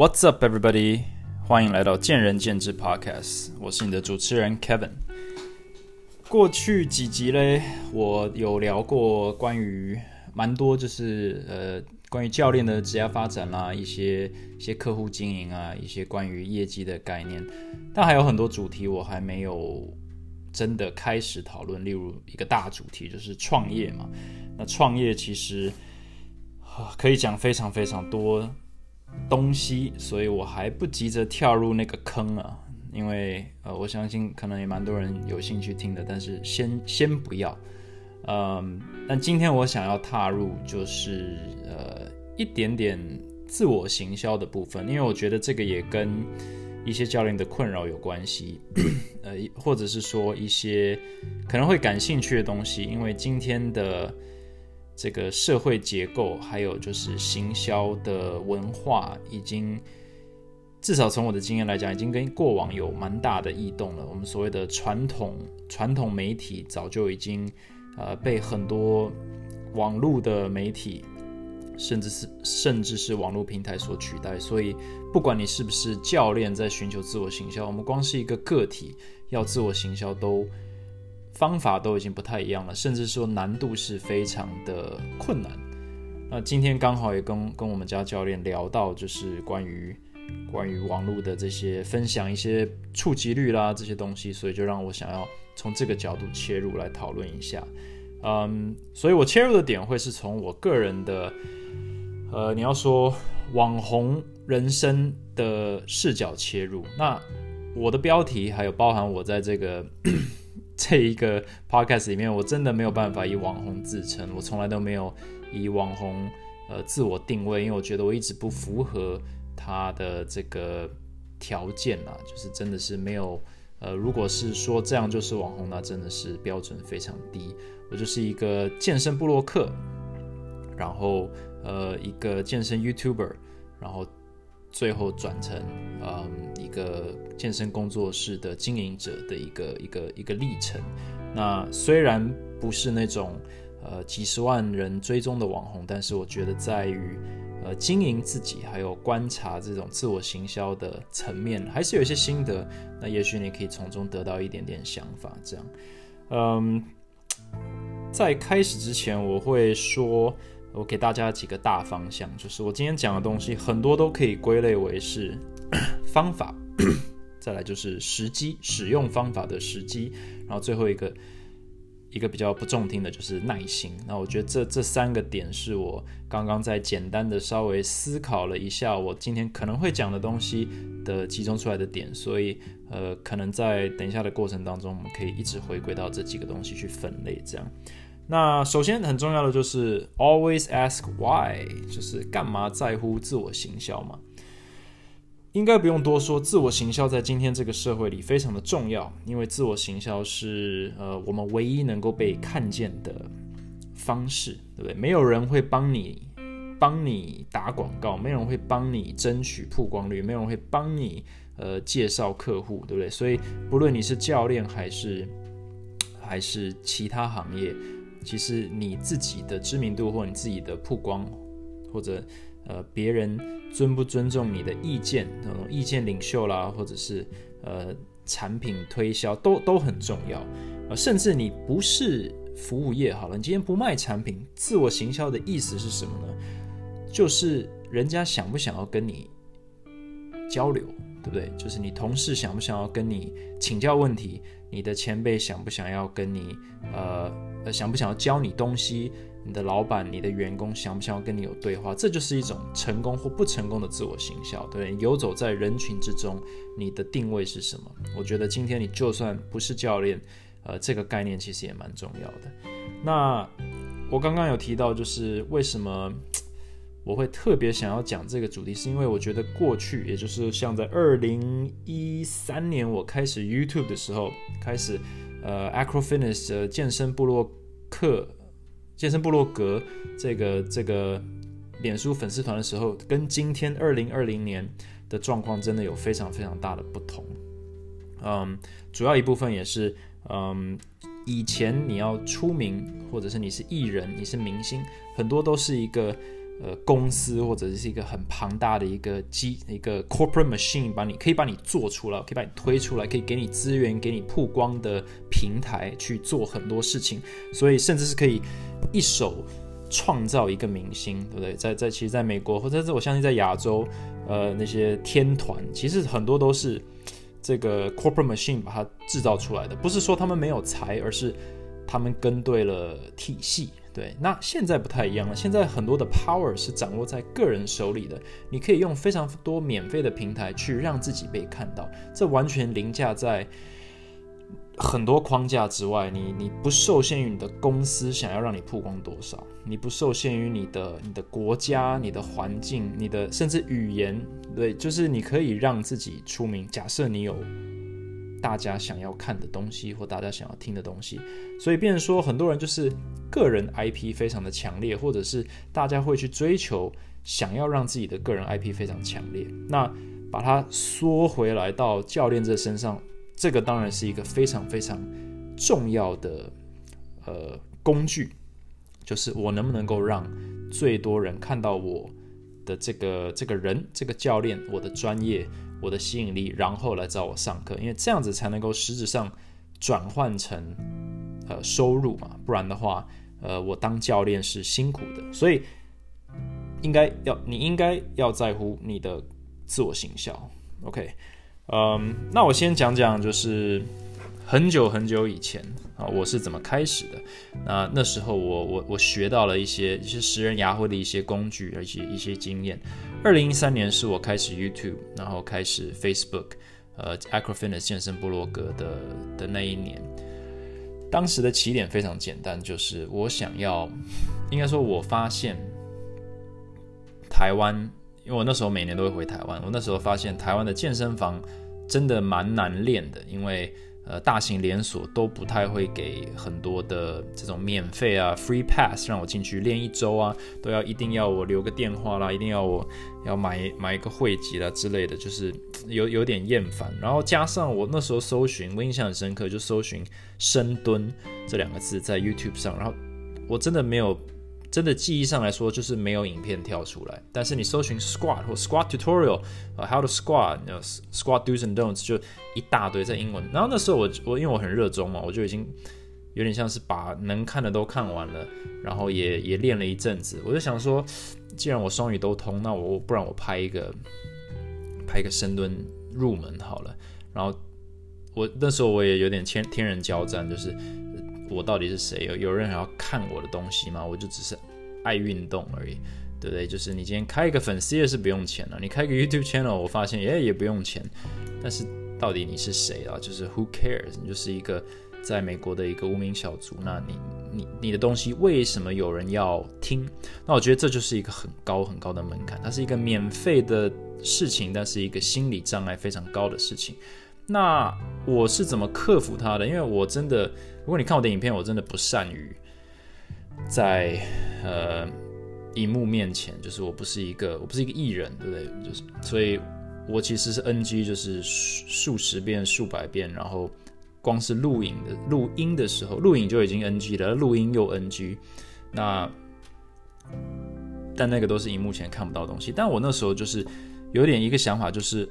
What's up, everybody？欢迎来到见仁见智 Podcast，我是你的主持人 Kevin。过去几集嘞，我有聊过关于蛮多，就是呃，关于教练的职业发展啦，一些一些客户经营啊，一些关于业绩的概念，但还有很多主题我还没有真的开始讨论。例如一个大主题就是创业嘛，那创业其实可以讲非常非常多。东西，所以我还不急着跳入那个坑啊，因为呃，我相信可能也蛮多人有兴趣听的，但是先先不要，嗯，但今天我想要踏入就是呃一点点自我行销的部分，因为我觉得这个也跟一些教练的困扰有关系，呃，或者是说一些可能会感兴趣的东西，因为今天的。这个社会结构，还有就是行销的文化，已经至少从我的经验来讲，已经跟过往有蛮大的异动了。我们所谓的传统传统媒体，早就已经呃被很多网络的媒体，甚至是甚至是网络平台所取代。所以，不管你是不是教练，在寻求自我行销，我们光是一个个体要自我行销都。方法都已经不太一样了，甚至说难度是非常的困难。那今天刚好也跟跟我们家教练聊到，就是关于关于网络的这些分享一些触及率啦这些东西，所以就让我想要从这个角度切入来讨论一下。嗯，所以我切入的点会是从我个人的，呃，你要说网红人生的视角切入。那我的标题还有包含我在这个。这一个 podcast 里面，我真的没有办法以网红自称，我从来都没有以网红呃自我定位，因为我觉得我一直不符合他的这个条件啊，就是真的是没有呃，如果是说这样就是网红，那真的是标准非常低。我就是一个健身部落客，然后呃一个健身 YouTuber，然后。最后转成嗯一个健身工作室的经营者的一个一个一个历程。那虽然不是那种呃几十万人追踪的网红，但是我觉得在于呃经营自己还有观察这种自我行销的层面，还是有一些心得。那也许你可以从中得到一点点想法。这样，嗯，在开始之前我会说。我给大家几个大方向，就是我今天讲的东西很多都可以归类为是 方法，再来就是时机，使用方法的时机，然后最后一个一个比较不中听的就是耐心。那我觉得这这三个点是我刚刚在简单的稍微思考了一下，我今天可能会讲的东西的集中出来的点，所以呃，可能在等一下的过程当中，我们可以一直回归到这几个东西去分类，这样。那首先很重要的就是 always ask why，就是干嘛在乎自我行销嘛？应该不用多说，自我行销在今天这个社会里非常的重要，因为自我行销是呃我们唯一能够被看见的方式，对不对？没有人会帮你帮你打广告，没有人会帮你争取曝光率，没有人会帮你呃介绍客户，对不对？所以不论你是教练还是还是其他行业。其实你自己的知名度，或你自己的曝光，或者呃别人尊不尊重你的意见，那种意见领袖啦，或者是呃产品推销，都都很重要。呃，甚至你不是服务业好了，你今天不卖产品，自我行销的意思是什么呢？就是人家想不想要跟你交流，对不对？就是你同事想不想要跟你请教问题，你的前辈想不想要跟你呃。呃，想不想要教你东西？你的老板、你的员工想不想要跟你有对话？这就是一种成功或不成功的自我行销，对游走在人群之中，你的定位是什么？我觉得今天你就算不是教练，呃，这个概念其实也蛮重要的。那我刚刚有提到，就是为什么我会特别想要讲这个主题，是因为我觉得过去，也就是像在二零一三年我开始 YouTube 的时候，开始。呃，Acrofitness 的健身部落客、健身部落格这个这个脸书粉丝团的时候，跟今天二零二零年的状况真的有非常非常大的不同。嗯，主要一部分也是，嗯，以前你要出名，或者是你是艺人、你是明星，很多都是一个呃公司或者是一个很庞大的一个机一个 corporate machine，把你可以把你做出来，可以把你推出来，可以给你资源，给你曝光的平台去做很多事情，所以甚至是可以一手创造一个明星，对不对？在在其实在美国或者是我相信在亚洲，呃那些天团其实很多都是。这个 corporate machine 把它制造出来的，不是说他们没有才，而是他们跟对了体系。对，那现在不太一样了，现在很多的 power 是掌握在个人手里的，你可以用非常多免费的平台去让自己被看到，这完全凌驾在。很多框架之外，你你不受限于你的公司想要让你曝光多少，你不受限于你的你的国家、你的环境、你的甚至语言，对，就是你可以让自己出名。假设你有大家想要看的东西或大家想要听的东西，所以变说很多人就是个人 IP 非常的强烈，或者是大家会去追求想要让自己的个人 IP 非常强烈。那把它缩回来到教练这身上。这个当然是一个非常非常重要的呃工具，就是我能不能够让最多人看到我的这个这个人这个教练我的专业我的吸引力，然后来找我上课，因为这样子才能够实质上转换成呃收入嘛，不然的话呃我当教练是辛苦的，所以应该要你应该要在乎你的自我形象，OK。嗯，那我先讲讲，就是很久很久以前啊，我是怎么开始的。那那时候我我我学到了一些一些食人牙慧的一些工具，而且一些经验。二零一三年是我开始 YouTube，然后开始 Facebook，呃，Acrofitness 健身部落格的的那一年。当时的起点非常简单，就是我想要，应该说，我发现台湾。因为我那时候每年都会回台湾，我那时候发现台湾的健身房真的蛮难练的，因为呃大型连锁都不太会给很多的这种免费啊 free pass 让我进去练一周啊，都要一定要我留个电话啦，一定要我要买买一个会籍啦之类的，就是有有点厌烦。然后加上我那时候搜寻，我印象很深刻，就搜寻深蹲这两个字在 YouTube 上，然后我真的没有。真的记忆上来说，就是没有影片跳出来。但是你搜寻 squat 或 squat tutorial，呃，how to squat，squat do's and don'ts，就一大堆在英文。然后那时候我我因为我很热衷嘛，我就已经有点像是把能看的都看完了，然后也也练了一阵子。我就想说，既然我双语都通，那我不然我拍一个拍一个深蹲入门好了。然后我那时候我也有点天天人交战，就是。我到底是谁？有有人还要看我的东西吗？我就只是爱运动而已，对不对？就是你今天开一个粉丝页是不用钱的，你开个 YouTube channel，我发现也也不用钱。但是到底你是谁啊？就是 Who cares？你就是一个在美国的一个无名小卒。那你你你的东西为什么有人要听？那我觉得这就是一个很高很高的门槛。它是一个免费的事情，但是一个心理障碍非常高的事情。那我是怎么克服它的？因为我真的。如果你看我的影片，我真的不善于在呃荧幕面前，就是我不是一个我不是一个艺人，对不对？就是所以，我其实是 NG，就是数十遍、数百遍，然后光是录影的录音的时候，录影就已经 NG 了，录音又 NG。那但那个都是荧幕前看不到东西。但我那时候就是有点一个想法，就是。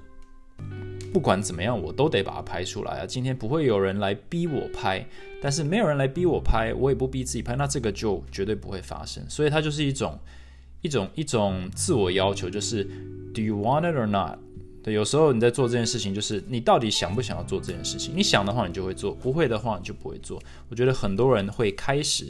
不管怎么样，我都得把它拍出来啊！今天不会有人来逼我拍，但是没有人来逼我拍，我也不逼自己拍，那这个就绝对不会发生。所以它就是一种一种一种自我要求，就是 Do you want it or not？对，有时候你在做这件事情，就是你到底想不想要做这件事情？你想的话，你就会做；不会的话，你就不会做。我觉得很多人会开始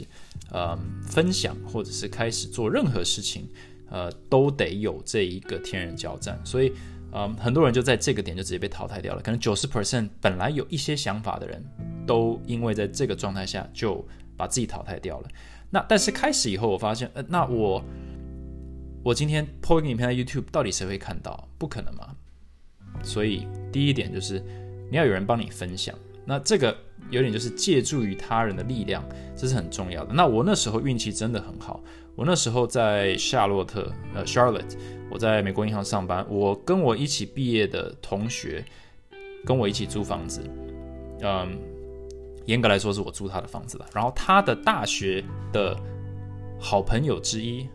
呃分享，或者是开始做任何事情，呃，都得有这一个天人交战，所以。嗯，很多人就在这个点就直接被淘汰掉了。可能九十 percent 本来有一些想法的人，都因为在这个状态下就把自己淘汰掉了。那但是开始以后，我发现，呃，那我我今天 po 一个影片在 YouTube，到底谁会看到？不可能嘛。所以第一点就是你要有人帮你分享。那这个有点就是借助于他人的力量，这是很重要的。那我那时候运气真的很好。我那时候在夏洛特，呃，Charlotte，我在美国银行上班。我跟我一起毕业的同学，跟我一起租房子。嗯，严格来说是我租他的房子的。然后他的大学的好朋友之一，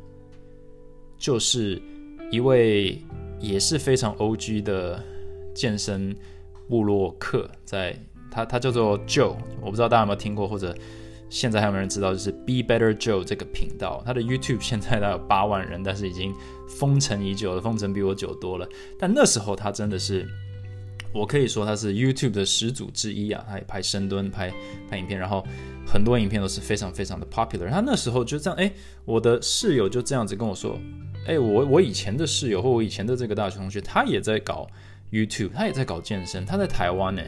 就是一位也是非常 O.G. 的健身部落客，在他他叫做 Joe，我不知道大家有没有听过，或者现在还有没有人知道，就是 Be Better Joe 这个频道，他的 YouTube 现在大概有八万人，但是已经封尘已久了，封尘比我久多了。但那时候他真的是。我可以说他是 YouTube 的始祖之一啊，他也拍深蹲、拍拍影片，然后很多影片都是非常非常的 popular。他那时候就这样，哎，我的室友就这样子跟我说，哎，我我以前的室友或我以前的这个大学同学，他也在搞 YouTube，他也在搞健身，他在台湾呢。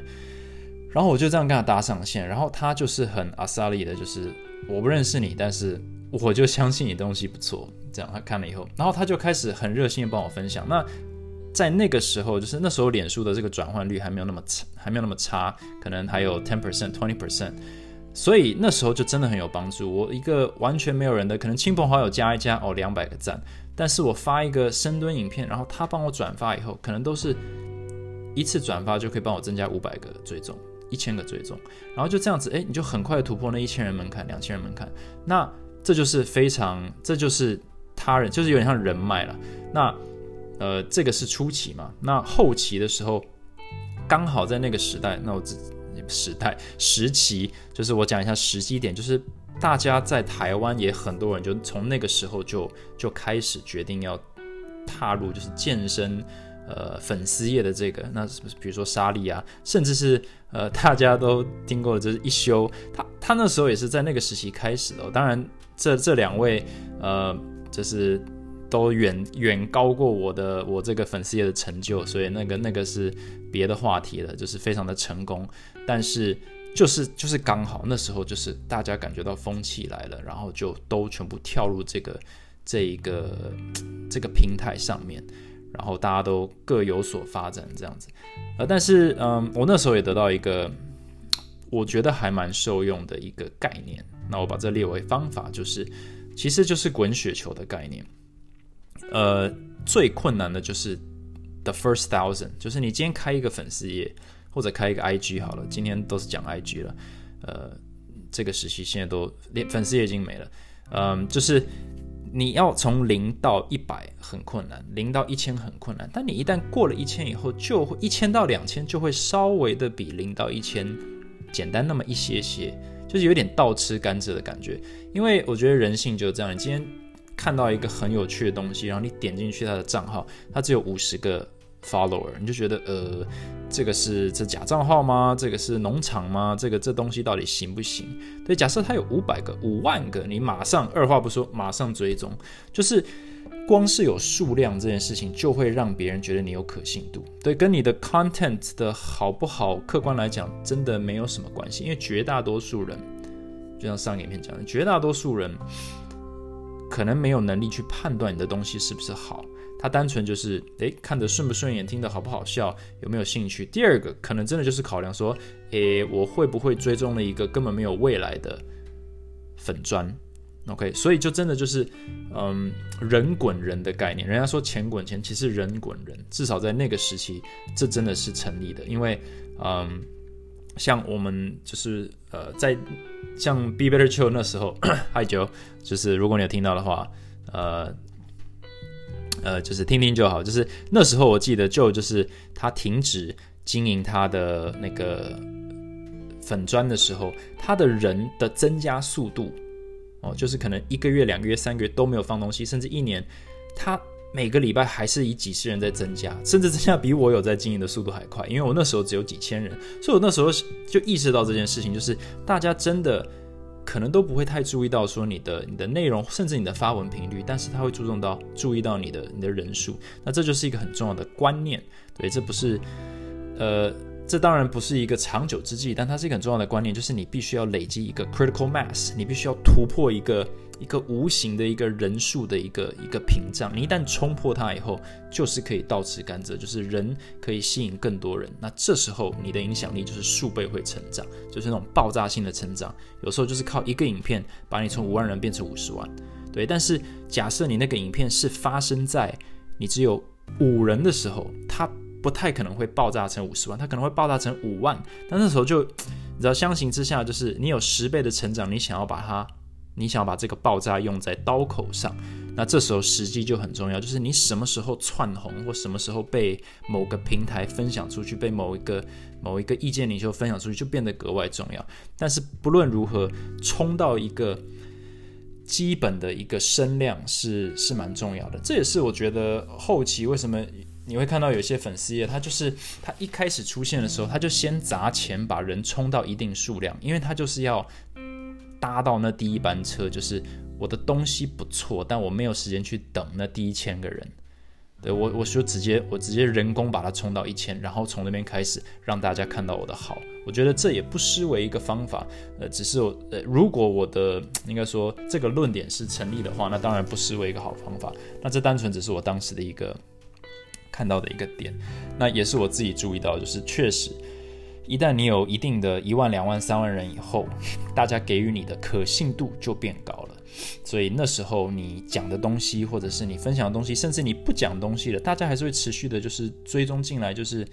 然后我就这样跟他搭上线，然后他就是很阿萨利的，就是我不认识你，但是我就相信你东西不错。这样他看了以后，然后他就开始很热心的帮我分享。那在那个时候，就是那时候，脸书的这个转换率还没有那么差，还没有那么差，可能还有 ten percent、twenty percent，所以那时候就真的很有帮助。我一个完全没有人的，可能亲朋好友加一加，哦，两百个赞。但是我发一个深蹲影片，然后他帮我转发以后，可能都是一次转发就可以帮我增加五百个追踪，一千个追踪，然后就这样子，哎，你就很快突破那一千人门槛、两千人门槛。那这就是非常，这就是他人，就是有点像人脉了。那呃，这个是初期嘛？那后期的时候，刚好在那个时代，那我只时代时期，就是我讲一下时机点，就是大家在台湾也很多人，就从那个时候就就开始决定要踏入就是健身呃粉丝业的这个，那是不是比如说沙莉啊，甚至是呃大家都听过的就是一休，他他那时候也是在那个时期开始的。当然，这这两位呃就是。都远远高过我的我这个粉丝页的成就，所以那个那个是别的话题了，就是非常的成功。但是就是就是刚好那时候就是大家感觉到风气来了，然后就都全部跳入这个这一个这个平台上面，然后大家都各有所发展这样子。呃，但是嗯，我那时候也得到一个我觉得还蛮受用的一个概念，那我把这列为方法，就是其实就是滚雪球的概念。呃，最困难的就是 the first thousand，就是你今天开一个粉丝页或者开一个 IG 好了，今天都是讲 IG 了。呃，这个时期现在都连粉丝页已经没了。嗯，就是你要从零到一百很困难，零到一千很困难，但你一旦过了一千以后，就会一千到两千就会稍微的比零到一千简单那么一些些，就是有点倒吃甘蔗的感觉。因为我觉得人性就是这样，你今天。看到一个很有趣的东西，然后你点进去他的账号，他只有五十个 follower，你就觉得呃，这个是这假账号吗？这个是农场吗？这个这东西到底行不行？对，假设他有五百个、五万个，你马上二话不说，马上追踪，就是光是有数量这件事情，就会让别人觉得你有可信度。对，跟你的 content 的好不好，客观来讲，真的没有什么关系，因为绝大多数人，就像上影片讲的，绝大多数人。可能没有能力去判断你的东西是不是好，他单纯就是诶看得顺不顺眼，听得好不好笑，有没有兴趣。第二个可能真的就是考量说，诶我会不会追踪了一个根本没有未来的粉砖？OK，所以就真的就是嗯人滚人的概念。人家说钱滚钱，其实人滚人，至少在那个时期，这真的是成立的，因为嗯。像我们就是呃，在像 Be Better Chill 那时候，Hi Joe，就是如果你有听到的话，呃呃，就是听听就好。就是那时候我记得就就是他停止经营他的那个粉砖的时候，他的人的增加速度哦，就是可能一个月、两个月、三个月都没有放东西，甚至一年他。每个礼拜还是以几十人在增加，甚至增加比我有在经营的速度还快，因为我那时候只有几千人，所以我那时候就意识到这件事情，就是大家真的可能都不会太注意到说你的你的内容，甚至你的发文频率，但是他会注重到注意到你的你的人数，那这就是一个很重要的观念，对，这不是呃。这当然不是一个长久之计，但它是一个很重要的观念，就是你必须要累积一个 critical mass，你必须要突破一个一个无形的一个人数的一个一个屏障。你一旦冲破它以后，就是可以倒吃甘蔗，就是人可以吸引更多人。那这时候你的影响力就是数倍会成长，就是那种爆炸性的成长。有时候就是靠一个影片把你从五万人变成五十万，对。但是假设你那个影片是发生在你只有五人的时候，它。不太可能会爆炸成五十万，它可能会爆炸成五万。但那时候就，你知道，相形之下，就是你有十倍的成长，你想要把它，你想要把这个爆炸用在刀口上，那这时候时机就很重要，就是你什么时候窜红，或什么时候被某个平台分享出去，被某一个某一个意见领袖分享出去，就变得格外重要。但是不论如何，冲到一个基本的一个声量是是蛮重要的。这也是我觉得后期为什么。你会看到有些粉丝页，他就是他一开始出现的时候，他就先砸钱把人冲到一定数量，因为他就是要搭到那第一班车，就是我的东西不错，但我没有时间去等那第一千个人。对我，我说直接我直接人工把它冲到一千，然后从那边开始让大家看到我的好，我觉得这也不失为一个方法。呃，只是我呃，如果我的应该说这个论点是成立的话，那当然不失为一个好方法。那这单纯只是我当时的一个。看到的一个点，那也是我自己注意到，就是确实，一旦你有一定的一万、两万、三万人以后，大家给予你的可信度就变高了。所以那时候你讲的东西，或者是你分享的东西，甚至你不讲东西了，大家还是会持续的，就是追踪进来，就是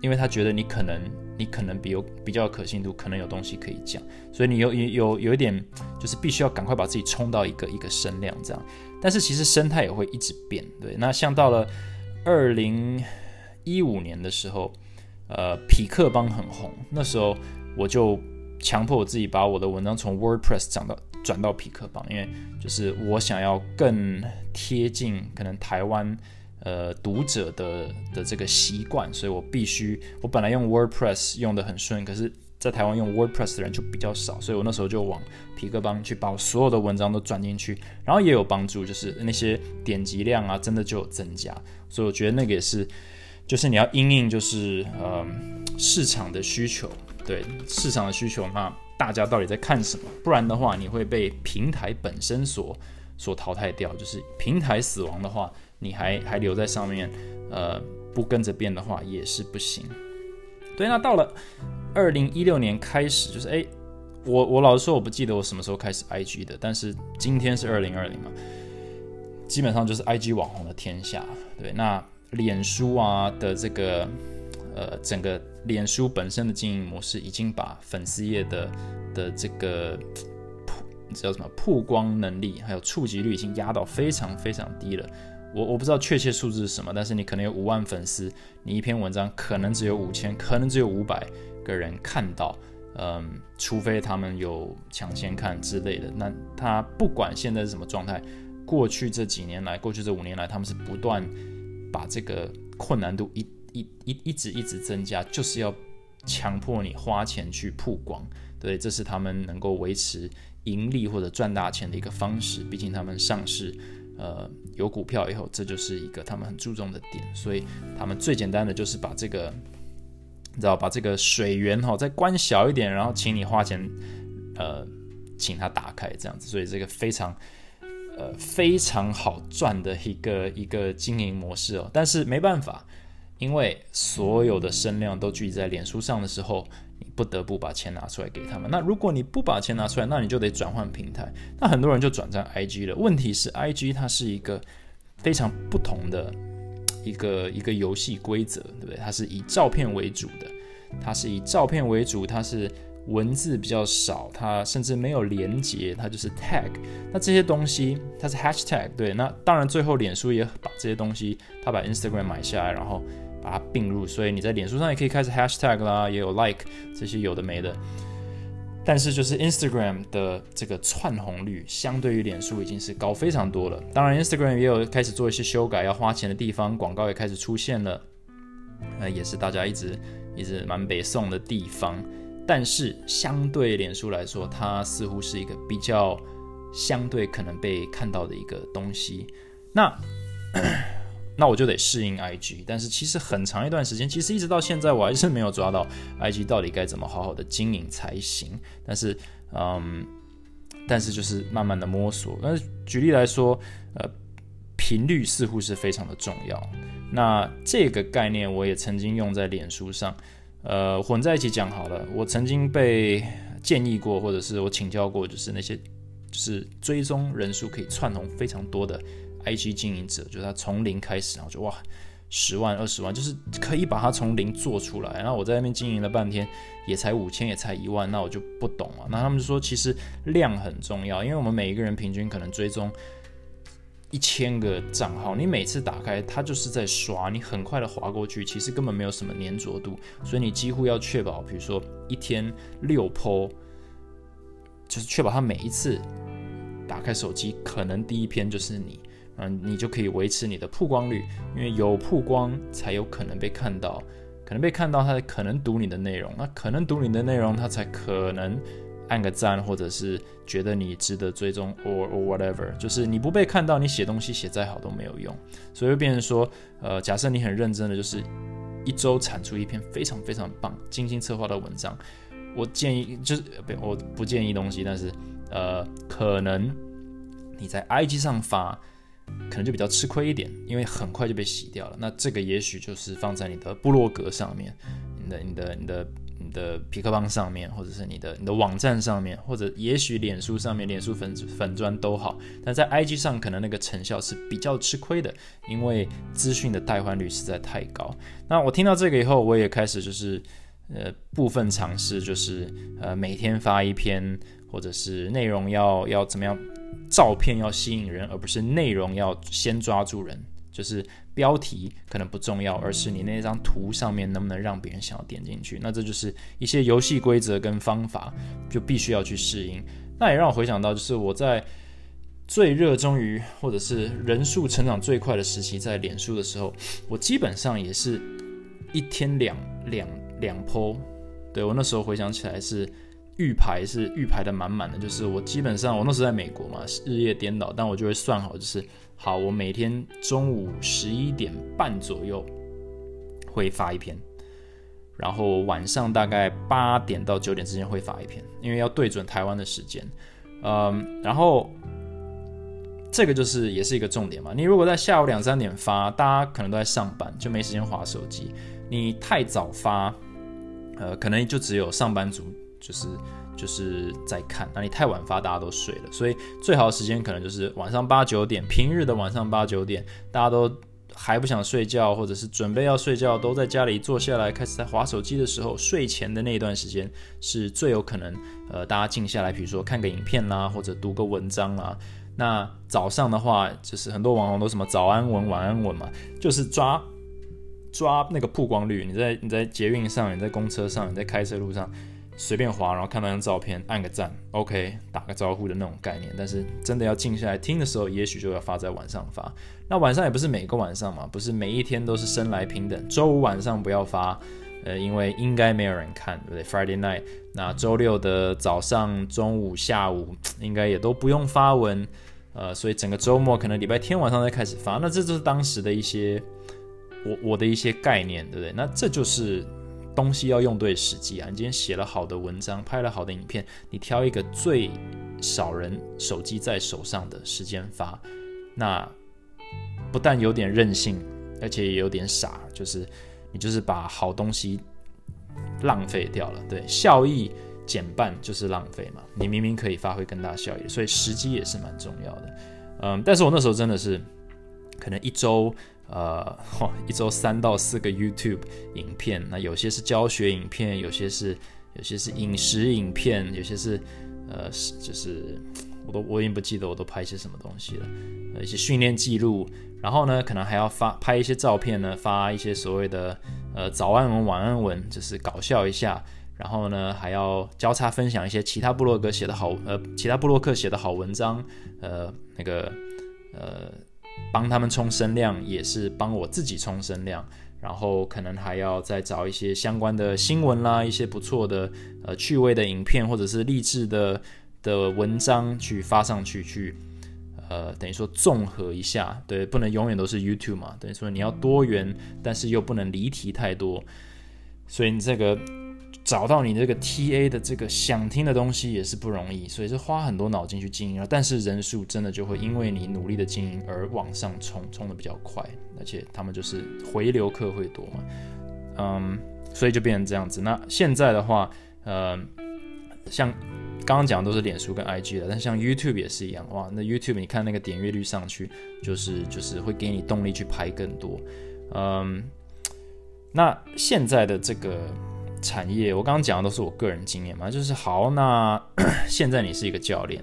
因为他觉得你可能，你可能比有比较可信度，可能有东西可以讲，所以你有有有有一点，就是必须要赶快把自己冲到一个一个声量这样。但是其实生态也会一直变，对。那像到了。二零一五年的时候，呃，匹克邦很红，那时候我就强迫我自己把我的文章从 WordPress 转到转到匹克邦，因为就是我想要更贴近可能台湾呃读者的的这个习惯，所以我必须我本来用 WordPress 用的很顺，可是。在台湾用 WordPress 的人就比较少，所以我那时候就往皮克邦去把我所有的文章都转进去，然后也有帮助，就是那些点击量啊，真的就有增加。所以我觉得那个也是，就是你要因应就是呃市场的需求，对市场的需求，那大家到底在看什么？不然的话，你会被平台本身所所淘汰掉。就是平台死亡的话，你还还留在上面，呃，不跟着变的话也是不行。对，那到了。二零一六年开始，就是哎，我我老实说，我不记得我什么时候开始 IG 的，但是今天是二零二零嘛，基本上就是 IG 网红的天下。对，那脸书啊的这个呃，整个脸书本身的经营模式，已经把粉丝页的的这个曝叫什么曝光能力，还有触及率，已经压到非常非常低了。我我不知道确切数字是什么，但是你可能有五万粉丝，你一篇文章可能只有五千，可能只有五百。个人看到，嗯，除非他们有抢先看之类的，那他不管现在是什么状态，过去这几年来，过去这五年来，他们是不断把这个困难度一一一一直一直增加，就是要强迫你花钱去曝光，对，这是他们能够维持盈利或者赚大钱的一个方式。毕竟他们上市，呃，有股票以后，这就是一个他们很注重的点，所以他们最简单的就是把这个。你知道把这个水源哈再关小一点，然后请你花钱，呃，请他打开这样子，所以这个非常呃非常好赚的一个一个经营模式哦。但是没办法，因为所有的声量都聚集在脸书上的时候，你不得不把钱拿出来给他们。那如果你不把钱拿出来，那你就得转换平台。那很多人就转战 IG 了。问题是 IG 它是一个非常不同的。一个一个游戏规则，对不对？它是以照片为主的，它是以照片为主，它是文字比较少，它甚至没有连接，它就是 tag。那这些东西它是 hashtag，对。那当然最后脸书也把这些东西，它把 Instagram 买下来，然后把它并入，所以你在脸书上也可以开始 hashtag 啦，也有 like 这些有的没的。但是就是 Instagram 的这个窜红率，相对于脸书已经是高非常多了。当然，Instagram 也有开始做一些修改，要花钱的地方，广告也开始出现了，呃，也是大家一直一直蛮北宋的地方。但是相对脸书来说，它似乎是一个比较相对可能被看到的一个东西。那。那我就得适应 IG，但是其实很长一段时间，其实一直到现在，我还是没有抓到 IG 到底该怎么好好的经营才行。但是，嗯，但是就是慢慢的摸索。那举例来说，呃，频率似乎是非常的重要。那这个概念我也曾经用在脸书上，呃，混在一起讲好了。我曾经被建议过，或者是我请教过，就是那些就是追踪人数可以窜红非常多的。IG 经营者就是他从零开始，然后就哇十万二十万，就是可以把它从零做出来。然后我在那边经营了半天，也才五千，也才一万，那我就不懂了。那他们就说，其实量很重要，因为我们每一个人平均可能追踪一千个账号，你每次打开它就是在刷，你很快的划过去，其实根本没有什么粘着度，所以你几乎要确保，比如说一天六 PO，就是确保它每一次打开手机，可能第一篇就是你，嗯，你就可以维持你的曝光率，因为有曝光才有可能被看到，可能被看到，它可能读你的内容，那可能读你的内容，它才可能。按个赞，或者是觉得你值得追踪，or or whatever，就是你不被看到，你写东西写再好都没有用。所以会变成说，呃，假设你很认真的，就是一周产出一篇非常非常棒、精心策划的文章，我建议就是不，我不建议东西，但是呃，可能你在 IG 上发，可能就比较吃亏一点，因为很快就被洗掉了。那这个也许就是放在你的部落格上面，你的、你的、你的。你的皮克邦上面，或者是你的你的网站上面，或者也许脸书上面，脸书粉粉砖都好，但在 IG 上可能那个成效是比较吃亏的，因为资讯的代换率实在太高。那我听到这个以后，我也开始就是呃部分尝试，就是呃每天发一篇，或者是内容要要怎么样，照片要吸引人，而不是内容要先抓住人。就是标题可能不重要，而是你那张图上面能不能让别人想要点进去。那这就是一些游戏规则跟方法，就必须要去适应。那也让我回想到，就是我在最热衷于或者是人数成长最快的时期，在脸书的时候，我基本上也是一天两两两 po。对我那时候回想起来是预排是预排的满满的，就是我基本上我那时候在美国嘛，日夜颠倒，但我就会算好就是。好，我每天中午十一点半左右会发一篇，然后晚上大概八点到九点之间会发一篇，因为要对准台湾的时间。嗯，然后这个就是也是一个重点嘛。你如果在下午两三点发，大家可能都在上班，就没时间划手机。你太早发，呃，可能就只有上班族就是。就是在看，那你太晚发，大家都睡了，所以最好的时间可能就是晚上八九点，平日的晚上八九点，大家都还不想睡觉，或者是准备要睡觉，都在家里坐下来开始在划手机的时候，睡前的那一段时间是最有可能，呃，大家静下来，比如说看个影片啦，或者读个文章啦。那早上的话，就是很多网红都什么早安文、晚安文嘛，就是抓抓那个曝光率。你在你在捷运上，你在公车上，你在开车路上。随便滑，然后看到张照片，按个赞，OK，打个招呼的那种概念。但是真的要静下来听的时候，也许就要发在晚上发。那晚上也不是每个晚上嘛，不是每一天都是生来平等。周五晚上不要发，呃，因为应该没有人看，对不对？Friday night，那周六的早上、中午、下午应该也都不用发文，呃，所以整个周末可能礼拜天晚上再开始发。那这就是当时的一些我我的一些概念，对不对？那这就是。东西要用对时机啊！你今天写了好的文章，拍了好的影片，你挑一个最少人手机在手上的时间发，那不但有点任性，而且也有点傻，就是你就是把好东西浪费掉了。对，效益减半就是浪费嘛。你明明可以发挥更大效益，所以时机也是蛮重要的。嗯，但是我那时候真的是可能一周。呃，一周三到四个 YouTube 影片，那有些是教学影片，有些是有些是饮食影片，有些是呃，就是我都我已经不记得我都拍些什么东西了，呃，一些训练记录，然后呢，可能还要发拍一些照片呢，发一些所谓的呃早安文、晚安文，就是搞笑一下，然后呢，还要交叉分享一些其他部落格写的好呃，其他部落客写的好文章，呃，那个呃。帮他们冲声量，也是帮我自己冲声量，然后可能还要再找一些相关的新闻啦，一些不错的呃趣味的影片，或者是励志的的文章去发上去，去呃等于说综合一下，对，不能永远都是 YouTube 嘛，等于说你要多元，但是又不能离题太多，所以你这个。找到你这个 TA 的这个想听的东西也是不容易，所以是花很多脑筋去经营了。但是人数真的就会因为你努力的经营而往上冲，冲的比较快，而且他们就是回流客会多嘛，嗯，所以就变成这样子。那现在的话，呃，像刚刚讲的都是脸书跟 IG 的，但像 YouTube 也是一样，哇，那 YouTube 你看那个点阅率上去，就是就是会给你动力去拍更多，嗯，那现在的这个。产业，我刚刚讲的都是我个人经验嘛，就是好，那 现在你是一个教练，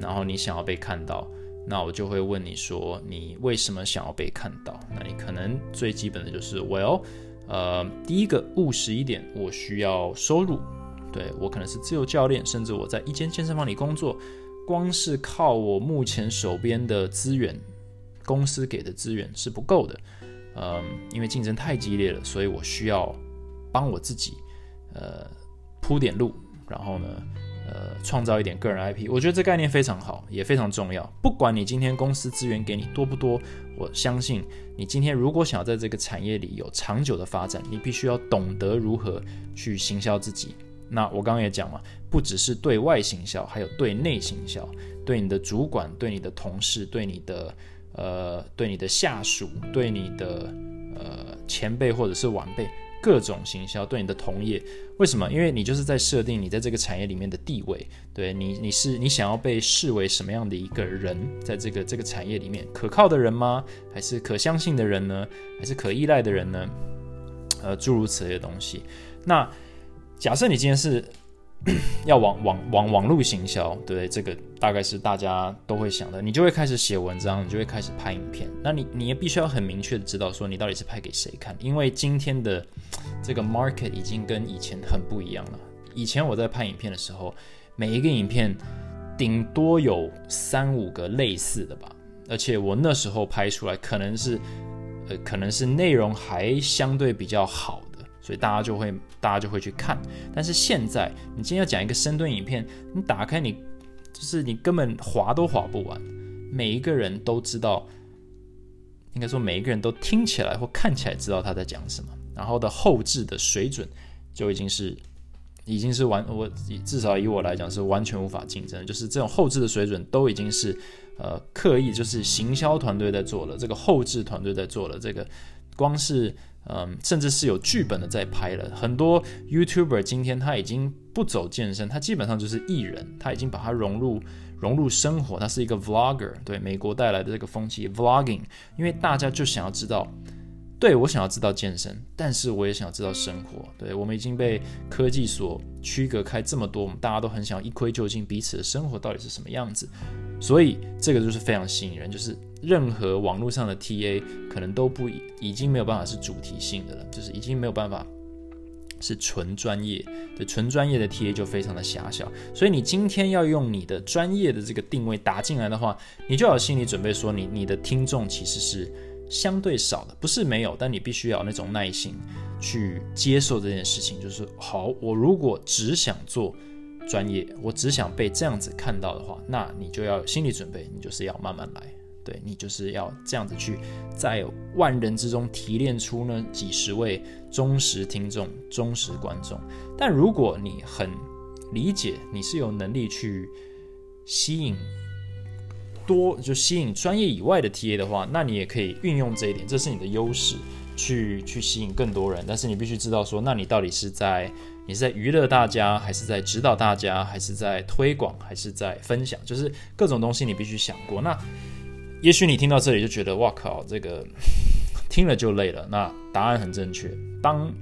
然后你想要被看到，那我就会问你说，你为什么想要被看到？那你可能最基本的就是，Well，呃，第一个务实一点，我需要收入。对我可能是自由教练，甚至我在一间健身房里工作，光是靠我目前手边的资源，公司给的资源是不够的。嗯，因为竞争太激烈了，所以我需要帮我自己，呃，铺点路，然后呢。呃，创造一点个人 IP，我觉得这概念非常好，也非常重要。不管你今天公司资源给你多不多，我相信你今天如果想要在这个产业里有长久的发展，你必须要懂得如何去行销自己。那我刚刚也讲了，不只是对外行销，还有对内行销，对你的主管、对你的同事、对你的呃、对你的下属、对你的呃前辈或者是晚辈。各种行销对你的同业，为什么？因为你就是在设定你在这个产业里面的地位，对你，你是你想要被视为什么样的一个人，在这个这个产业里面，可靠的人吗？还是可相信的人呢？还是可依赖的人呢？呃，诸如此类的东西。那假设你今天是。要网网网网络行销，对这个大概是大家都会想的，你就会开始写文章，你就会开始拍影片。那你你也必须要很明确的知道说你到底是拍给谁看，因为今天的这个 market 已经跟以前很不一样了。以前我在拍影片的时候，每一个影片顶多有三五个类似的吧，而且我那时候拍出来可能是呃可能是内容还相对比较好。所以大家就会，大家就会去看。但是现在，你今天要讲一个深蹲影片，你打开你，就是你根本划都划不完。每一个人都知道，应该说每一个人都听起来或看起来知道他在讲什么。然后的后置的水准就已经是，已经是完，我至少以我来讲是完全无法竞争。就是这种后置的水准都已经是，呃，刻意就是行销团队在做了，这个后置团队在做了，这个光是。嗯，甚至是有剧本的在拍了。很多 YouTuber 今天他已经不走健身，他基本上就是艺人，他已经把它融入融入生活，他是一个 Vlogger。对美国带来的这个风气，Vlogging，因为大家就想要知道，对我想要知道健身，但是我也想要知道生活。对我们已经被科技所区隔开这么多，我们大家都很想一窥究竟彼此的生活到底是什么样子。所以这个就是非常吸引人，就是任何网络上的 TA 可能都不已经没有办法是主题性的了，就是已经没有办法是纯专业的，纯专业的 TA 就非常的狭小。所以你今天要用你的专业的这个定位打进来的话，你就要有心理准备，说你你的听众其实是相对少的，不是没有，但你必须要那种耐心去接受这件事情。就是好，我如果只想做。专业，我只想被这样子看到的话，那你就要有心理准备，你就是要慢慢来，对你就是要这样子去，在万人之中提炼出呢几十位忠实听众、忠实观众。但如果你很理解，你是有能力去吸引多，就吸引专业以外的 TA 的话，那你也可以运用这一点，这是你的优势，去去吸引更多人。但是你必须知道说，那你到底是在。你是在娱乐大家，还是在指导大家，还是在推广，还是在分享？就是各种东西，你必须想过。那也许你听到这里就觉得，哇靠，这个听了就累了。那答案很正确。当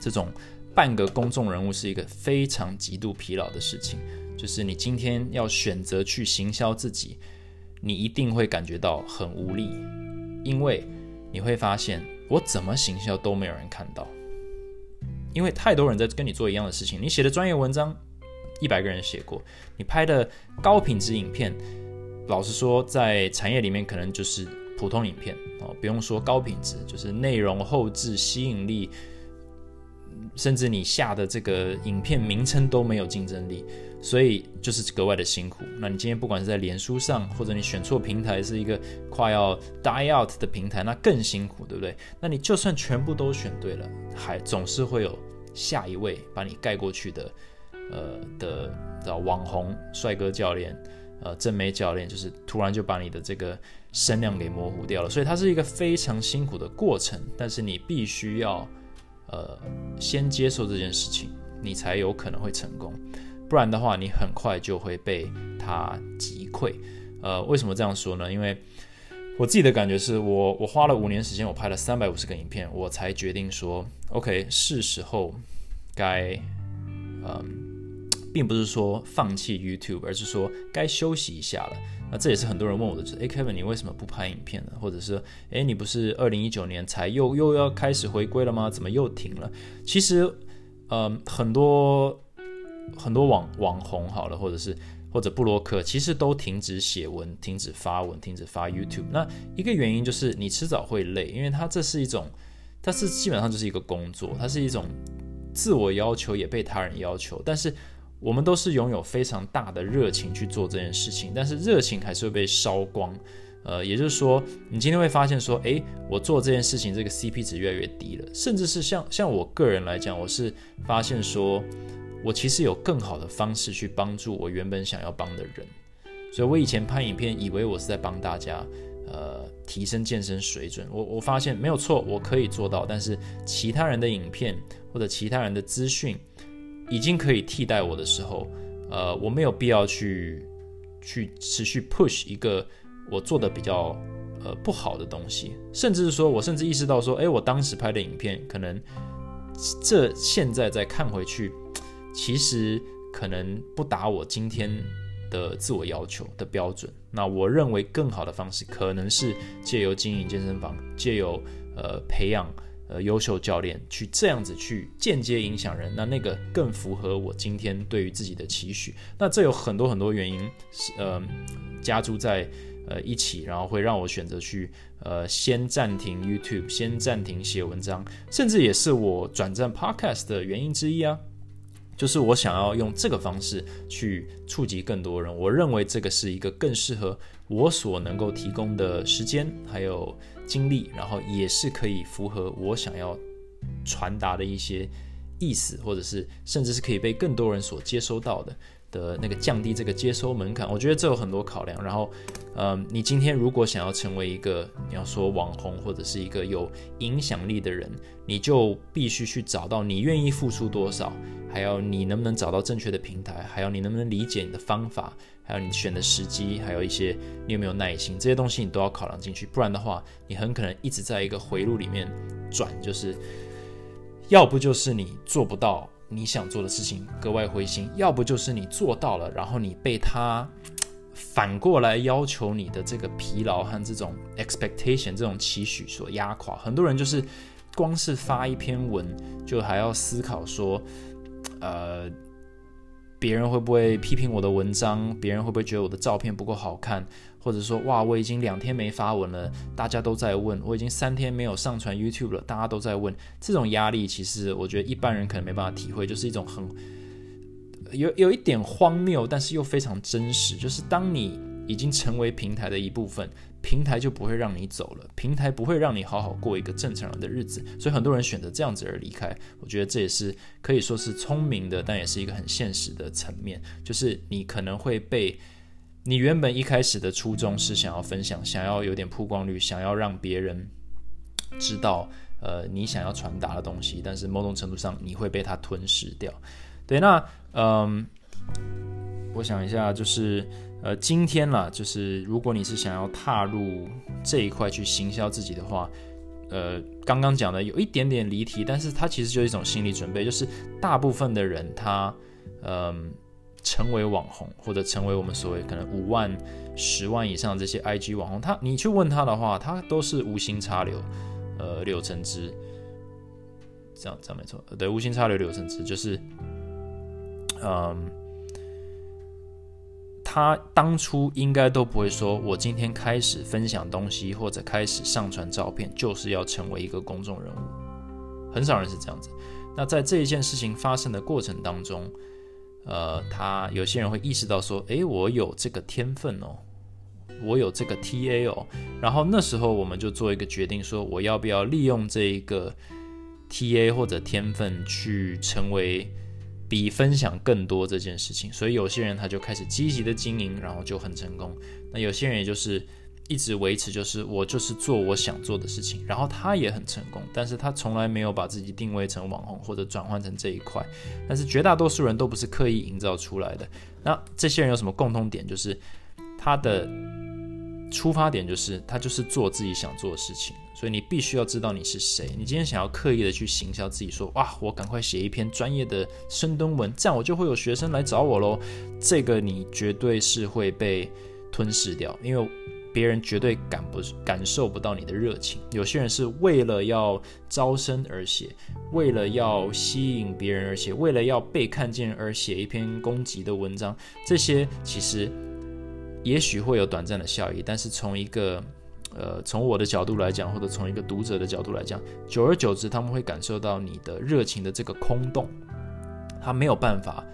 这种半个公众人物是一个非常极度疲劳的事情，就是你今天要选择去行销自己，你一定会感觉到很无力，因为你会发现，我怎么行销都没有人看到。因为太多人在跟你做一样的事情，你写的专业文章，一百个人写过，你拍的高品质影片，老实说，在产业里面可能就是普通影片哦，不用说高品质，就是内容后置、吸引力，甚至你下的这个影片名称都没有竞争力。所以就是格外的辛苦。那你今天不管是在脸书上，或者你选错平台，是一个快要 die out 的平台，那更辛苦，对不对？那你就算全部都选对了，还总是会有下一位把你盖过去的，呃的的网红帅哥教练，呃正美教练，就是突然就把你的这个声量给模糊掉了。所以它是一个非常辛苦的过程，但是你必须要呃先接受这件事情，你才有可能会成功。不然的话，你很快就会被他击溃。呃，为什么这样说呢？因为我自己的感觉是我，我花了五年时间，我拍了三百五十个影片，我才决定说，OK，是时候该，嗯，并不是说放弃 YouTube，而是说该休息一下了。那这也是很多人问我的，就是诶 Kevin，你为什么不拍影片呢？或者是诶，你不是二零一九年才又又要开始回归了吗？怎么又停了？其实，嗯，很多很多网网红好了，或者是或者布洛克，其实都停止写文、停止发文、停止发 YouTube。那一个原因就是你迟早会累，因为它这是一种，它是基本上就是一个工作，它是一种自我要求也被他人要求，但是。我们都是拥有非常大的热情去做这件事情，但是热情还是会被烧光。呃，也就是说，你今天会发现说，诶，我做这件事情这个 CP 值越来越低了，甚至是像像我个人来讲，我是发现说，我其实有更好的方式去帮助我原本想要帮的人。所以我以前拍影片，以为我是在帮大家，呃，提升健身水准。我我发现没有错，我可以做到，但是其他人的影片或者其他人的资讯。已经可以替代我的时候，呃，我没有必要去去持续 push 一个我做的比较呃不好的东西，甚至是说我甚至意识到说，哎，我当时拍的影片可能这现在再看回去，其实可能不达我今天的自我要求的标准。那我认为更好的方式可能是借由经营健身房，借由呃培养。呃，优秀教练去这样子去间接影响人，那那个更符合我今天对于自己的期许。那这有很多很多原因，是呃，加诸在呃一起，然后会让我选择去呃先暂停 YouTube，先暂停写文章，甚至也是我转战 Podcast 的原因之一啊。就是我想要用这个方式去触及更多人，我认为这个是一个更适合我所能够提供的时间还有。精力，然后也是可以符合我想要传达的一些意思，或者是甚至是可以被更多人所接收到的的那个降低这个接收门槛。我觉得这有很多考量。然后，嗯，你今天如果想要成为一个你要说网红或者是一个有影响力的人，你就必须去找到你愿意付出多少，还有你能不能找到正确的平台，还有你能不能理解你的方法。还有你选的时机，还有一些你有没有耐心，这些东西你都要考量进去，不然的话，你很可能一直在一个回路里面转，就是要不就是你做不到你想做的事情，格外灰心；要不就是你做到了，然后你被他反过来要求你的这个疲劳和这种 expectation 这种期许所压垮。很多人就是光是发一篇文，就还要思考说，呃。别人会不会批评我的文章？别人会不会觉得我的照片不够好看？或者说，哇，我已经两天没发文了，大家都在问；我已经三天没有上传 YouTube 了，大家都在问。这种压力，其实我觉得一般人可能没办法体会，就是一种很有有一点荒谬，但是又非常真实。就是当你已经成为平台的一部分。平台就不会让你走了，平台不会让你好好过一个正常人的日子，所以很多人选择这样子而离开。我觉得这也是可以说是聪明的，但也是一个很现实的层面，就是你可能会被你原本一开始的初衷是想要分享，想要有点曝光率，想要让别人知道，呃，你想要传达的东西，但是某种程度上你会被它吞噬掉。对，那嗯，我想一下，就是。呃，今天啦，就是如果你是想要踏入这一块去行销自己的话，呃，刚刚讲的有一点点离题，但是它其实就是一种心理准备，就是大部分的人他，嗯，成为网红或者成为我们所谓可能五万、十万以上这些 IG 网红，他你去问他的话，他都是无心插柳，呃，柳成枝，这样这样没错，对，无心插柳柳成枝就是，嗯。他当初应该都不会说，我今天开始分享东西或者开始上传照片，就是要成为一个公众人物。很少人是这样子。那在这一件事情发生的过程当中，呃，他有些人会意识到说，诶，我有这个天分哦，我有这个 TA 哦。然后那时候我们就做一个决定，说我要不要利用这一个 TA 或者天分去成为。比分享更多这件事情，所以有些人他就开始积极的经营，然后就很成功。那有些人也就是一直维持，就是我就是做我想做的事情，然后他也很成功，但是他从来没有把自己定位成网红或者转换成这一块。但是绝大多数人都不是刻意营造出来的。那这些人有什么共通点？就是他的出发点就是他就是做自己想做的事情。所以你必须要知道你是谁。你今天想要刻意的去行销自己，说哇，我赶快写一篇专业的深蹲文，这样我就会有学生来找我喽。这个你绝对是会被吞噬掉，因为。别人绝对感不感受不到你的热情。有些人是为了要招生而写，为了要吸引别人而写，为了要被看见而写一篇攻击的文章。这些其实也许会有短暂的效益，但是从一个呃从我的角度来讲，或者从一个读者的角度来讲，久而久之他们会感受到你的热情的这个空洞，他没有办法，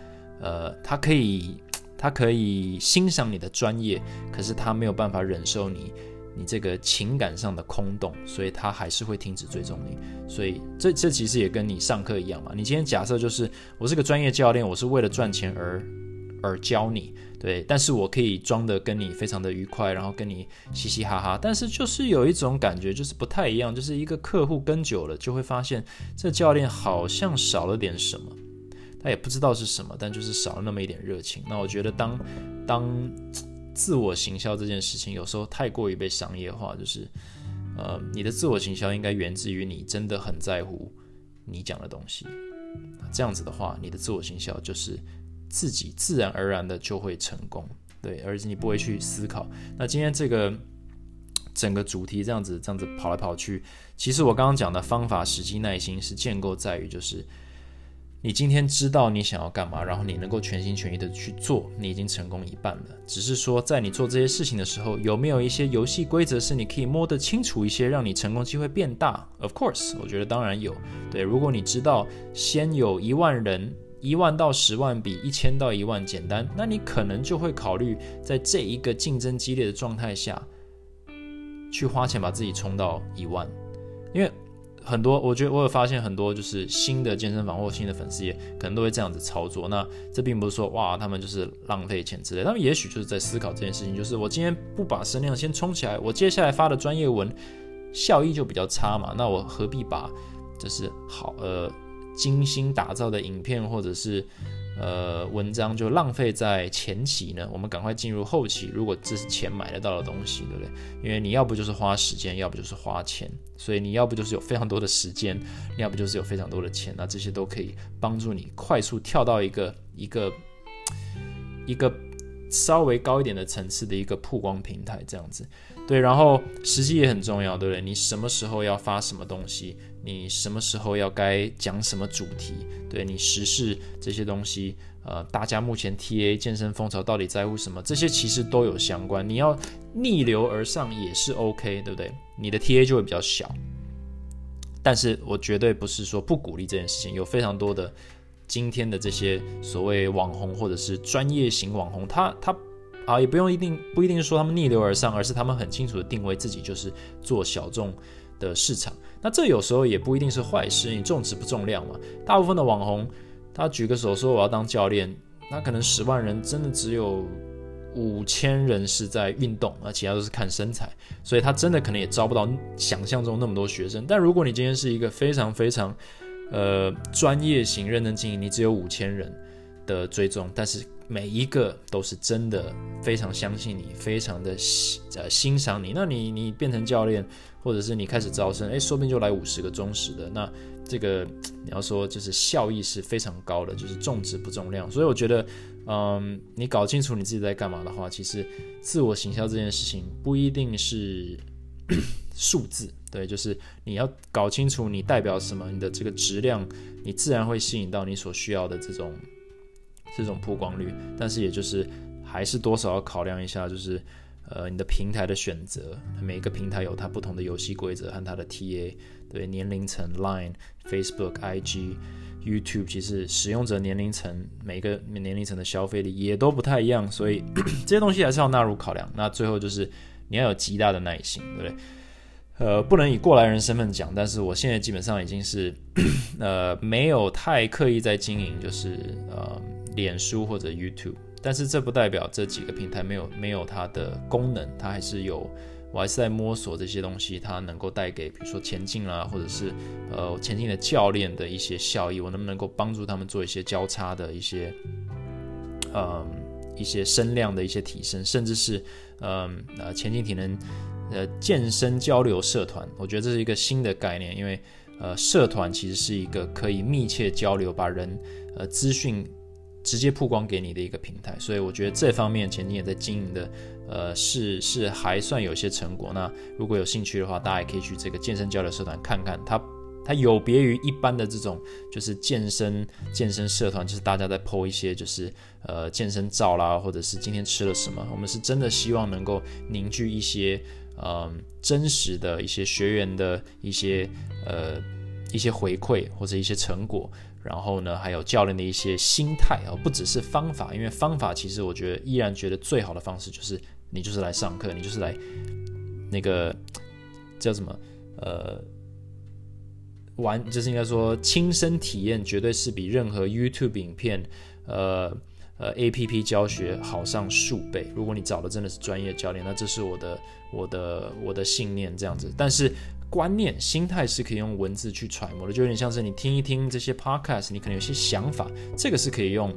呃，他可以。他可以欣赏你的专业，可是他没有办法忍受你，你这个情感上的空洞，所以他还是会停止追踪你。所以这这其实也跟你上课一样嘛。你今天假设就是我是个专业教练，我是为了赚钱而而教你，对，但是我可以装的跟你非常的愉快，然后跟你嘻嘻哈哈，但是就是有一种感觉就是不太一样，就是一个客户跟久了就会发现这教练好像少了点什么。他也不知道是什么，但就是少了那么一点热情。那我觉得，当当自我行销这件事情有时候太过于被商业化，就是呃，你的自我行销应该源自于你真的很在乎你讲的东西。这样子的话，你的自我行销就是自己自然而然的就会成功，对，而且你不会去思考。那今天这个整个主题这样子这样子跑来跑去，其实我刚刚讲的方法、时机、耐心是建构在于就是。你今天知道你想要干嘛，然后你能够全心全意的去做，你已经成功一半了。只是说，在你做这些事情的时候，有没有一些游戏规则是你可以摸得清楚一些，让你成功机会变大？Of course，我觉得当然有。对，如果你知道先有一万人，一万到十万比一千到一万简单，那你可能就会考虑在这一个竞争激烈的状态下，去花钱把自己冲到一万，因为。很多，我觉得我有发现很多，就是新的健身房或新的粉丝业，可能都会这样子操作。那这并不是说哇，他们就是浪费钱之类，他们也许就是在思考这件事情，就是我今天不把声量先冲起来，我接下来发的专业文效益就比较差嘛。那我何必把就是好呃精心打造的影片或者是。呃，文章就浪费在前期呢，我们赶快进入后期。如果这是钱买得到的东西，对不对？因为你要不就是花时间，要不就是花钱，所以你要不就是有非常多的时间，要不就是有非常多的钱，那这些都可以帮助你快速跳到一个一个一个稍微高一点的层次的一个曝光平台，这样子。对，然后时机也很重要，对不对？你什么时候要发什么东西？你什么时候要该讲什么主题？对你时事这些东西，呃，大家目前 T A 健身风潮到底在乎什么？这些其实都有相关。你要逆流而上也是 O K，对不对？你的 T A 就会比较小。但是我绝对不是说不鼓励这件事情。有非常多的今天的这些所谓网红或者是专业型网红，他他啊也不用一定不一定说他们逆流而上，而是他们很清楚的定位自己就是做小众。的市场，那这有时候也不一定是坏事。你重质不重量嘛？大部分的网红，他举个手说我要当教练，那可能十万人真的只有五千人是在运动，而其他都是看身材，所以他真的可能也招不到想象中那么多学生。但如果你今天是一个非常非常呃专业型、认真经营，你只有五千人的追踪，但是每一个都是真的非常相信你，非常的欣呃欣赏你，那你你变成教练。或者是你开始招生，哎，说不定就来五十个忠实的，那这个你要说就是效益是非常高的，就是重质不重量。所以我觉得，嗯，你搞清楚你自己在干嘛的话，其实自我行销这件事情不一定是 数字，对，就是你要搞清楚你代表什么，你的这个质量，你自然会吸引到你所需要的这种这种曝光率。但是也就是还是多少要考量一下，就是。呃，你的平台的选择，每个平台有它不同的游戏规则和它的 TA，对年龄层，Line、Facebook、IG、YouTube，其实使用者年龄层，每个年龄层的消费力也都不太一样，所以 这些东西还是要纳入考量。那最后就是你要有极大的耐心，对不对？呃，不能以过来人身份讲，但是我现在基本上已经是 呃没有太刻意在经营，就是呃脸书或者 YouTube。但是这不代表这几个平台没有没有它的功能，它还是有，我还是在摸索这些东西，它能够带给比如说前进啦，或者是呃前进的教练的一些效益，我能不能够帮助他们做一些交叉的一些，嗯一些声量的一些提升，甚至是嗯呃前进体能呃健身交流社团，我觉得这是一个新的概念，因为呃社团其实是一个可以密切交流，把人呃资讯直接曝光给你的一个平台，所以我觉得这方面前你也在经营的，呃是是还算有些成果。那如果有兴趣的话，大家也可以去这个健身交流社团看看它。它有别于一般的这种，就是健身健身社团，就是大家在 po 一些就是呃健身照啦，或者是今天吃了什么。我们是真的希望能够凝聚一些呃真实的一些学员的一些呃一些回馈或者一些成果，然后呢还有教练的一些心态啊，不只是方法，因为方法其实我觉得依然觉得最好的方式就是你就是来上课，你就是来那个 叫什么呃。玩就是应该说亲身体验，绝对是比任何 YouTube 影片、呃呃 APP 教学好上数倍。如果你找的真的是专业教练，那这是我的我的我的信念这样子。但是观念、心态是可以用文字去揣摩的，就有点像是你听一听这些 Podcast，你可能有些想法，这个是可以用。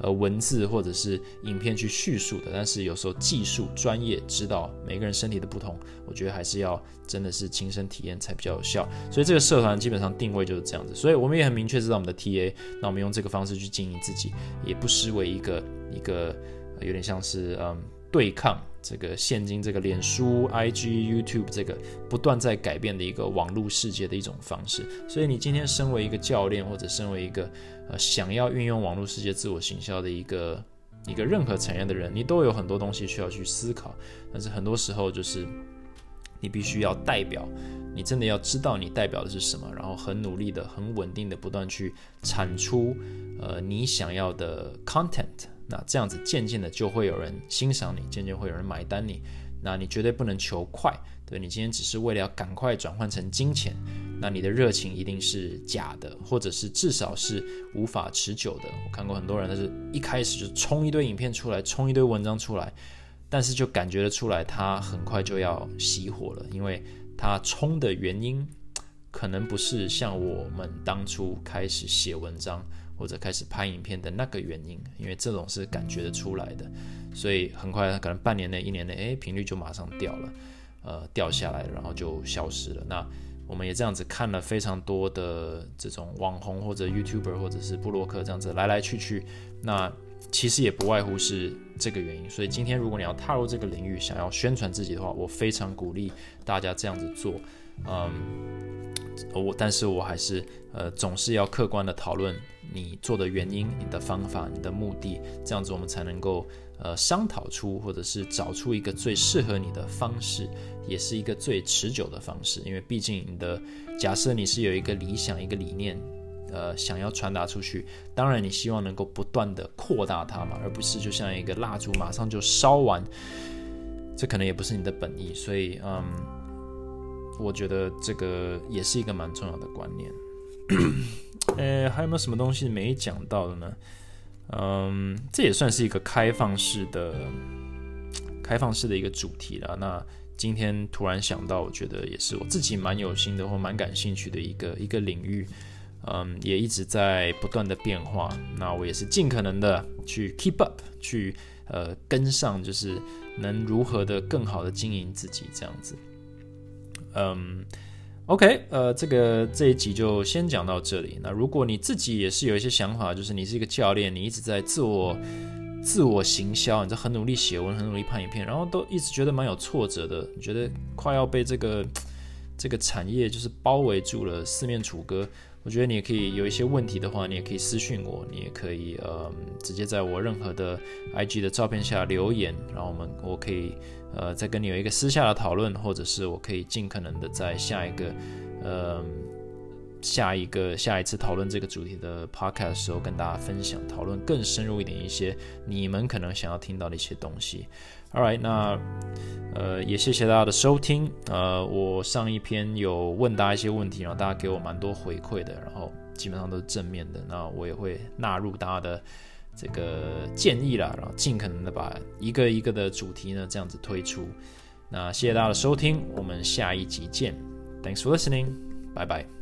呃，文字或者是影片去叙述的，但是有时候技术专业知道每个人身体的不同，我觉得还是要真的是亲身体验才比较有效。所以这个社团基本上定位就是这样子，所以我们也很明确知道我们的 TA，那我们用这个方式去经营自己，也不失为一个一个有点像是嗯对抗。这个现今这个脸书、IG、YouTube 这个不断在改变的一个网络世界的一种方式，所以你今天身为一个教练，或者身为一个呃想要运用网络世界自我行销的一个一个任何产业的人，你都有很多东西需要去思考。但是很多时候就是你必须要代表，你真的要知道你代表的是什么，然后很努力的、很稳定的不断去产出呃你想要的 content。那这样子渐渐的就会有人欣赏你，渐渐会有人买单你。那你绝对不能求快，对你今天只是为了要赶快转换成金钱，那你的热情一定是假的，或者是至少是无法持久的。我看过很多人，他是一开始就冲一堆影片出来，冲一堆文章出来，但是就感觉得出来他很快就要熄火了，因为他冲的原因可能不是像我们当初开始写文章。或者开始拍影片的那个原因，因为这种是感觉得出来的，所以很快可能半年内、一年内，哎，频率就马上掉了，呃，掉下来，然后就消失了。那我们也这样子看了非常多的这种网红或者 YouTuber 或者是布洛克这样子来来去去，那其实也不外乎是这个原因。所以今天如果你要踏入这个领域，想要宣传自己的话，我非常鼓励大家这样子做，嗯，我但是我还是呃总是要客观的讨论。你做的原因、你的方法、你的目的，这样子我们才能够呃商讨出，或者是找出一个最适合你的方式，也是一个最持久的方式。因为毕竟你的假设你是有一个理想、一个理念，呃，想要传达出去，当然你希望能够不断的扩大它嘛，而不是就像一个蜡烛马上就烧完，这可能也不是你的本意。所以，嗯，我觉得这个也是一个蛮重要的观念。呃，还有没有什么东西没讲到的呢？嗯，这也算是一个开放式的、开放式的一个主题了。那今天突然想到，我觉得也是我自己蛮有心的或蛮感兴趣的一个一个领域。嗯，也一直在不断的变化。那我也是尽可能的去 keep up，去呃跟上，就是能如何的更好的经营自己这样子。嗯。OK，呃，这个这一集就先讲到这里。那如果你自己也是有一些想法，就是你是一个教练，你一直在自我自我行销，你在很努力写文，很努力拍影片，然后都一直觉得蛮有挫折的，你觉得快要被这个这个产业就是包围住了，四面楚歌。我觉得你也可以有一些问题的话，你也可以私信我，你也可以呃直接在我任何的 IG 的照片下留言，然后我们我可以。呃，再跟你有一个私下的讨论，或者是我可以尽可能的在下一个，呃，下一个下一次讨论这个主题的 podcast 的时候，跟大家分享讨论更深入一点一些你们可能想要听到的一些东西。All right，那呃也谢谢大家的收听。呃，我上一篇有问大家一些问题，然后大家给我蛮多回馈的，然后基本上都是正面的，那我也会纳入大家的。这个建议啦，然后尽可能的把一个一个的主题呢这样子推出。那谢谢大家的收听，我们下一集见。Thanks for listening，拜拜。